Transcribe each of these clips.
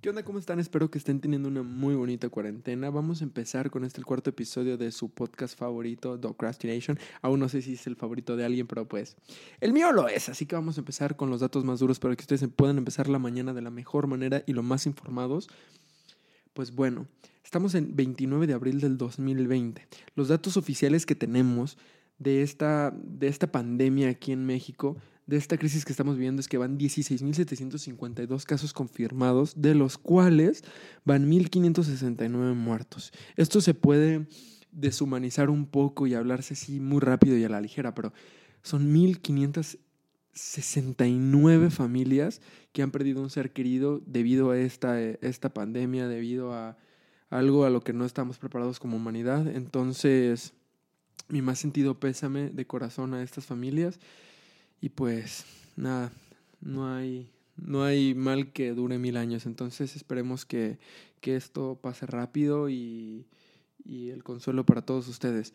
¿Qué onda? ¿Cómo están? Espero que estén teniendo una muy bonita cuarentena. Vamos a empezar con este el cuarto episodio de su podcast favorito, Procrastination. Aún no sé si es el favorito de alguien, pero pues el mío lo es. Así que vamos a empezar con los datos más duros para que ustedes puedan empezar la mañana de la mejor manera y lo más informados. Pues bueno, estamos en 29 de abril del 2020. Los datos oficiales que tenemos de esta, de esta pandemia aquí en México de esta crisis que estamos viviendo es que van 16.752 casos confirmados, de los cuales van 1.569 muertos. Esto se puede deshumanizar un poco y hablarse así muy rápido y a la ligera, pero son 1.569 familias que han perdido un ser querido debido a esta, esta pandemia, debido a algo a lo que no estamos preparados como humanidad. Entonces, mi más sentido pésame de corazón a estas familias y pues nada, no hay, no hay mal que dure mil años. Entonces esperemos que, que esto pase rápido y, y el consuelo para todos ustedes.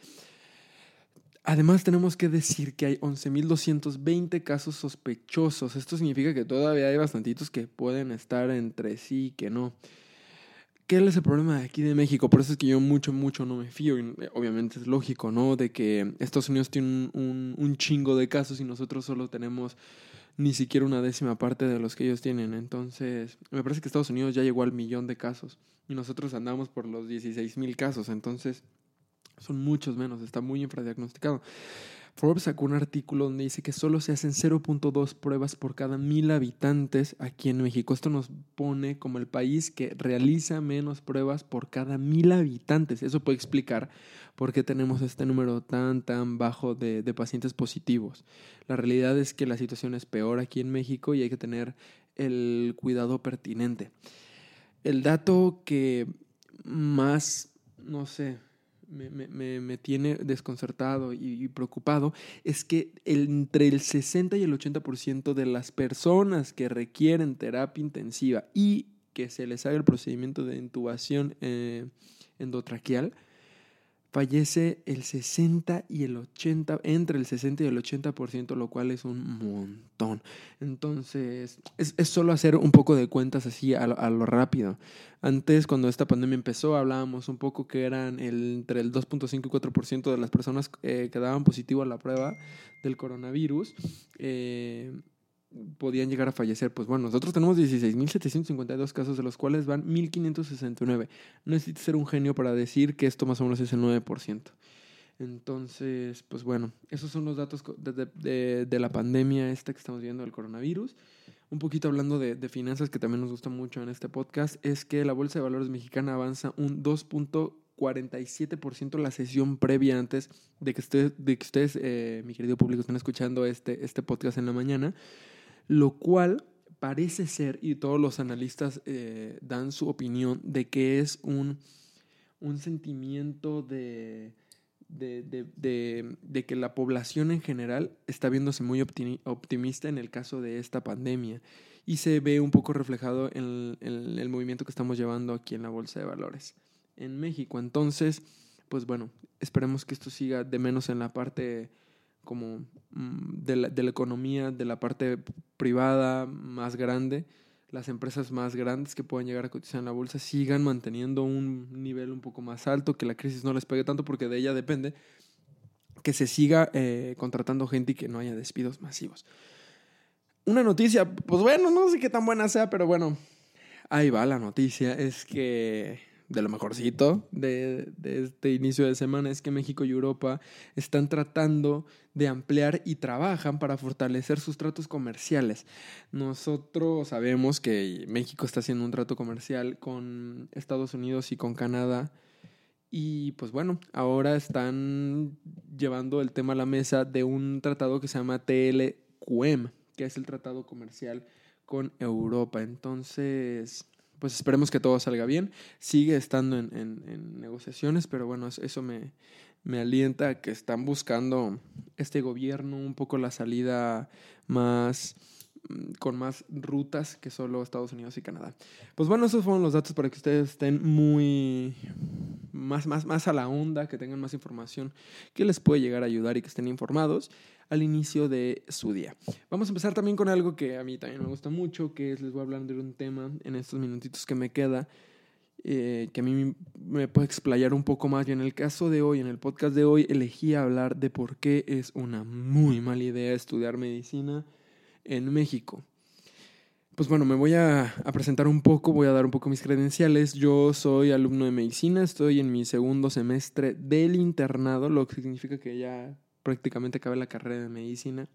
Además tenemos que decir que hay 11.220 casos sospechosos. Esto significa que todavía hay bastantitos que pueden estar entre sí y que no. ¿Qué es el problema de aquí de México? Por eso es que yo mucho, mucho no me fío. Y eh, obviamente es lógico, ¿no? De que Estados Unidos tiene un, un, chingo de casos y nosotros solo tenemos ni siquiera una décima parte de los que ellos tienen. Entonces, me parece que Estados Unidos ya llegó al millón de casos y nosotros andamos por los 16 mil casos. Entonces, son muchos menos, está muy infradiagnosticado. Forbes sacó un artículo donde dice que solo se hacen 0.2 pruebas por cada mil habitantes aquí en México. Esto nos pone como el país que realiza menos pruebas por cada mil habitantes. Eso puede explicar por qué tenemos este número tan, tan bajo de, de pacientes positivos. La realidad es que la situación es peor aquí en México y hay que tener el cuidado pertinente. El dato que más, no sé, me, me, me, tiene desconcertado y, preocupado es que entre el 60 y el 80% de las personas que requieren terapia intensiva y que se les haga el procedimiento de intubación eh, endotraqueal, fallece el 60 y el 80, entre el 60 y el 80%, lo cual es un montón. Entonces, es, es solo hacer un poco de cuentas así a lo, rápido. Antes, cuando esta pandemia empezó, hablábamos un poco que eran el, entre el 2.5 y 4% de las personas eh, que daban positivo a la prueba del coronavirus. Eh, podían llegar a fallecer. Pues bueno, nosotros tenemos 16.752 casos, de los cuales van 1.569. No necesitas ser un genio para decir que esto más o menos es el 9%. Entonces, pues bueno, esos son los datos de, de, la pandemia esta que estamos viendo del coronavirus. Un poquito hablando de, finanzas que también nos gusta mucho en este podcast, es que la Bolsa de Valores Mexicana avanza un 2.47% la sesión previa antes de que, usted, de que ustedes, eh, mi querido público, estén escuchando este, este podcast en la mañana lo cual parece ser, y todos los analistas eh, dan su opinión, de que es un, un sentimiento de, de, de, que la población en general está viéndose muy optimista en el caso de esta pandemia y se ve un poco reflejado en en el movimiento que estamos llevando aquí en la Bolsa de Valores en México. Entonces, pues bueno, esperemos que esto siga de menos en la parte como mm, de la, de la, economía, de la parte privada más grande, las empresas más grandes que puedan llegar a cotizar en la bolsa sigan manteniendo un nivel un poco más alto, que la crisis no les pegue tanto porque de ella depende que se siga eh, contratando gente y que no haya despidos masivos. Una noticia, pues bueno, no sé qué tan buena sea, pero bueno, ahí va la noticia, es que de lo mejorcito de, de, este inicio de semana es que México y Europa están tratando de ampliar y trabajan para fortalecer sus tratos comerciales. Nosotros sabemos que México está haciendo un trato comercial con Estados Unidos y con Canadá. Y pues bueno, ahora están llevando el tema a la mesa de un tratado que se llama TLQM, que es el tratado comercial con Europa. Entonces, pues esperemos que todo salga bien. Sigue estando en, en, negociaciones, pero bueno, eso me, me alienta a que están buscando este gobierno un poco la salida más mm, con más rutas que solo Estados Unidos y Canadá. Pues bueno, esos fueron los datos para que ustedes estén muy más, más, más a la onda, que tengan más información que les puede llegar a ayudar y que estén informados al inicio de su día. Vamos a empezar también con algo que a mí también me gusta mucho, que es, les voy a hablar de un tema en estos minutitos que me queda, eh, que a mí me puede explayar un poco más. Y en el caso de hoy, en el podcast de hoy, elegí hablar de por qué es una muy mala idea estudiar medicina en México. Pues bueno, me voy a, presentar un poco, voy a dar un poco mis credenciales. Yo soy alumno de medicina, estoy en mi segundo semestre del internado, lo que significa que ya prácticamente acabé la carrera de medicina.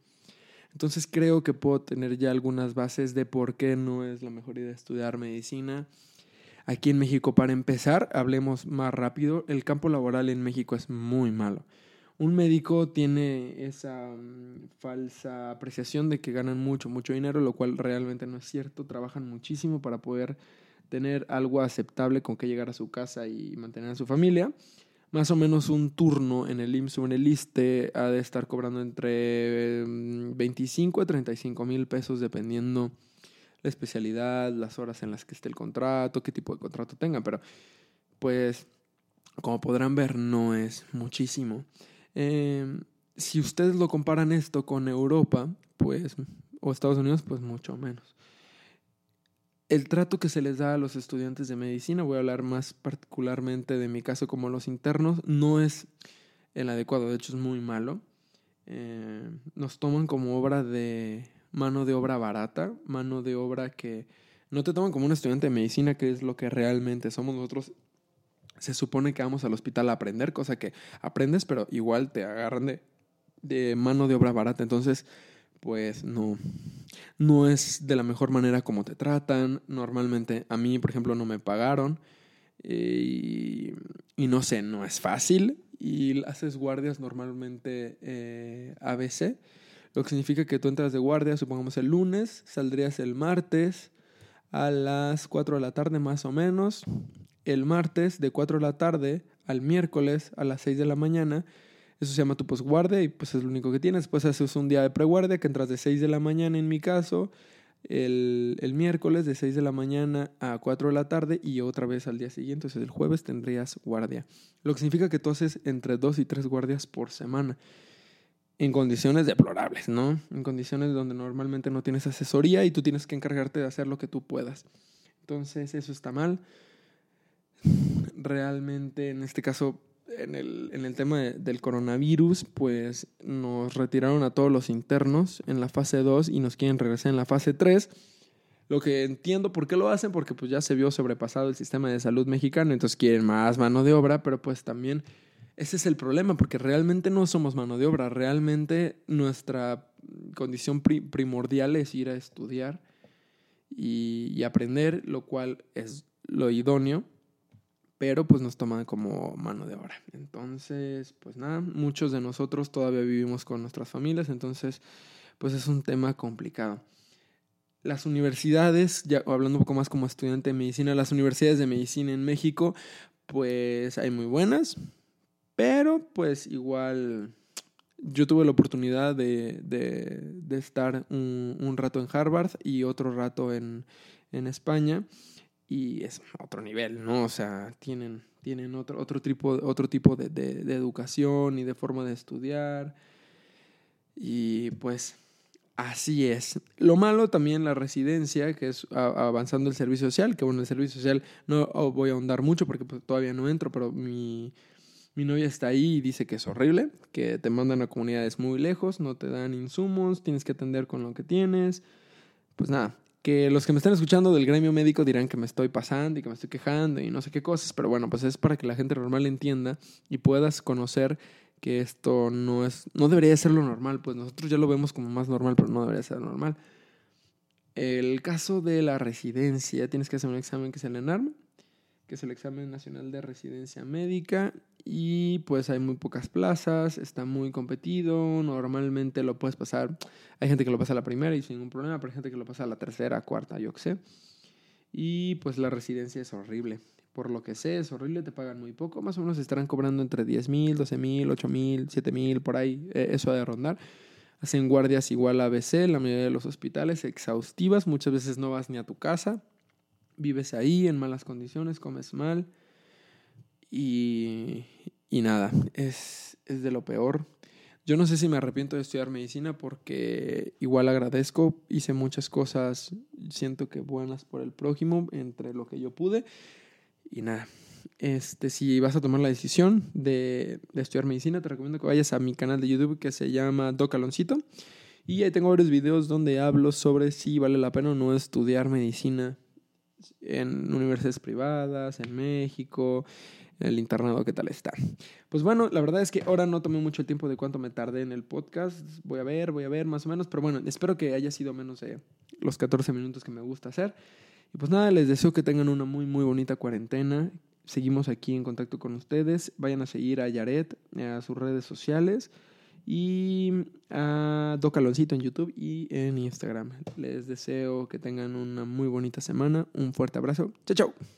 Entonces creo que puedo tener ya algunas bases de por qué no es la mejor idea estudiar medicina. Aquí en México, para empezar, hablemos más rápido, el campo laboral en México es muy malo. Un médico tiene esa mm, falsa apreciación de que ganan mucho, mucho dinero, lo cual realmente no es cierto. Trabajan muchísimo para poder tener algo aceptable con que llegar a su casa y mantener a su familia más o menos un turno en el IMSS o en el ISTE ha de estar cobrando entre 25 mm, a 35 mil pesos dependiendo la especialidad, las horas en las que esté el contrato, qué tipo de contrato tenga, pero pues como podrán ver no es muchísimo. Em, si ustedes lo comparan esto con Europa, pues, o Estados Unidos, pues mucho menos el trato que se les da a los estudiantes de medicina, voy a hablar más particularmente de mi caso como los internos, no es el adecuado, de hecho es muy malo. Eh, nos toman como obra de mano de obra barata, mano de obra que no te toman como un estudiante de medicina, que es lo que realmente somos nosotros. Se supone que vamos al hospital a aprender, cosa que aprendes, pero igual te agarran de, mano de obra barata. Entonces, pues no, no es de la mejor manera como te tratan. Normalmente a mí, por ejemplo, no me pagaron eh, y, no sé, no es fácil. Y haces guardias normalmente eh, ABC, lo que significa que tú entras de guardia, supongamos el lunes, saldrías el martes a las 4 de la tarde más o menos. El martes de 4 de la tarde al miércoles a las 6 de la mañana eso se llama tu posguardia y pues es lo único que tienes. Después haces un día de preguardia que entras de 6 de la mañana en mi caso, el, el, miércoles de 6 de la mañana a 4 de la tarde y otra vez al día siguiente, sea, el jueves tendrías guardia. Lo que significa que tú haces entre 2 y 3 guardias por semana. En condiciones deplorables, ¿no? En condiciones donde normalmente no tienes asesoría y tú tienes que encargarte de hacer lo que tú puedas. Entonces, eso está mal. Realmente, en este caso, en el, en el tema del coronavirus, pues nos retiraron a todos los internos en la fase 2 y nos quieren regresar en la fase 3. Lo que entiendo por qué lo hacen, porque pues ya se vio sobrepasado el sistema de salud mexicano, entonces quieren más mano de obra, pero pues también ese es el problema, porque realmente no somos mano de obra, realmente nuestra condición primordial es ir a estudiar y, y aprender, lo cual es lo idóneo pero pues nos toman como mano de obra. Entonces, pues nada, muchos de nosotros todavía vivimos con nuestras familias, entonces pues es un tema complicado. Las universidades, ya hablando un poco más como estudiante de medicina, las universidades de medicina en México, pues hay muy buenas, pero pues igual yo tuve la oportunidad de, de, estar un, un, rato en Harvard y otro rato en, en España y es otro nivel, ¿no? O sea, tienen, tienen otro, otro tipo, otro tipo de, de, educación y de forma de estudiar. Y pues así es. Lo malo también la residencia, que es avanzando el servicio social, que bueno, el servicio social no voy a ahondar mucho porque pues, todavía no entro, pero mi, mi novia está ahí y dice que es horrible, que te mandan a comunidades muy lejos, no te dan insumos, tienes que atender con lo que tienes. Pues nada, que los que me están escuchando del gremio médico dirán que me estoy pasando y que me estoy quejando y no sé qué cosas, pero bueno, pues es para que la gente normal entienda y puedas conocer que esto no es, no debería ser lo normal, pues nosotros ya lo vemos como más normal, pero no debería ser normal. El caso de la residencia, tienes que hacer un examen que es el ENARM, que es el examen nacional de residencia médica y pues hay muy pocas plazas, está muy competido, normalmente lo puedes pasar, hay gente que lo pasa a la primera y sin ningún problema, pero hay gente que lo pasa a la tercera, cuarta, yo qué sé. Y pues la residencia es horrible, por lo que sé, es horrible, te pagan muy poco, más o menos estarán cobrando entre 10 mil, 12 mil, 8 mil, 7 mil, por ahí, eh, eso de rondar. Hacen guardias igual a ABC, la mayoría de los hospitales, exhaustivas, muchas veces no vas ni a tu casa, vives ahí en malas condiciones, comes mal Y, y nada, es, es de lo peor. Yo no sé si me arrepiento de estudiar medicina porque igual agradezco, hice muchas cosas, siento que buenas por el prójimo entre lo que yo pude. Y nada, este, si vas a tomar la decisión de, estudiar medicina, te recomiendo que vayas a mi canal de YouTube que se llama Docaloncito. Y ahí tengo varios videos donde hablo sobre si vale la pena o no estudiar medicina en universidades privadas, en México, el internado, ¿qué tal está? Pues bueno, la verdad es que ahora no tomé mucho tiempo de cuánto me tardé en el podcast. Voy a ver, voy a ver más o menos, pero bueno, espero que haya sido menos de los 14 minutos que me gusta hacer. Y pues nada, les deseo que tengan una muy, muy bonita cuarentena. Seguimos aquí en contacto con ustedes. Vayan a seguir a Yaret, a sus redes sociales y a Docaloncito en YouTube y en Instagram. Les deseo que tengan una muy bonita semana. Un fuerte abrazo. Chao, chao.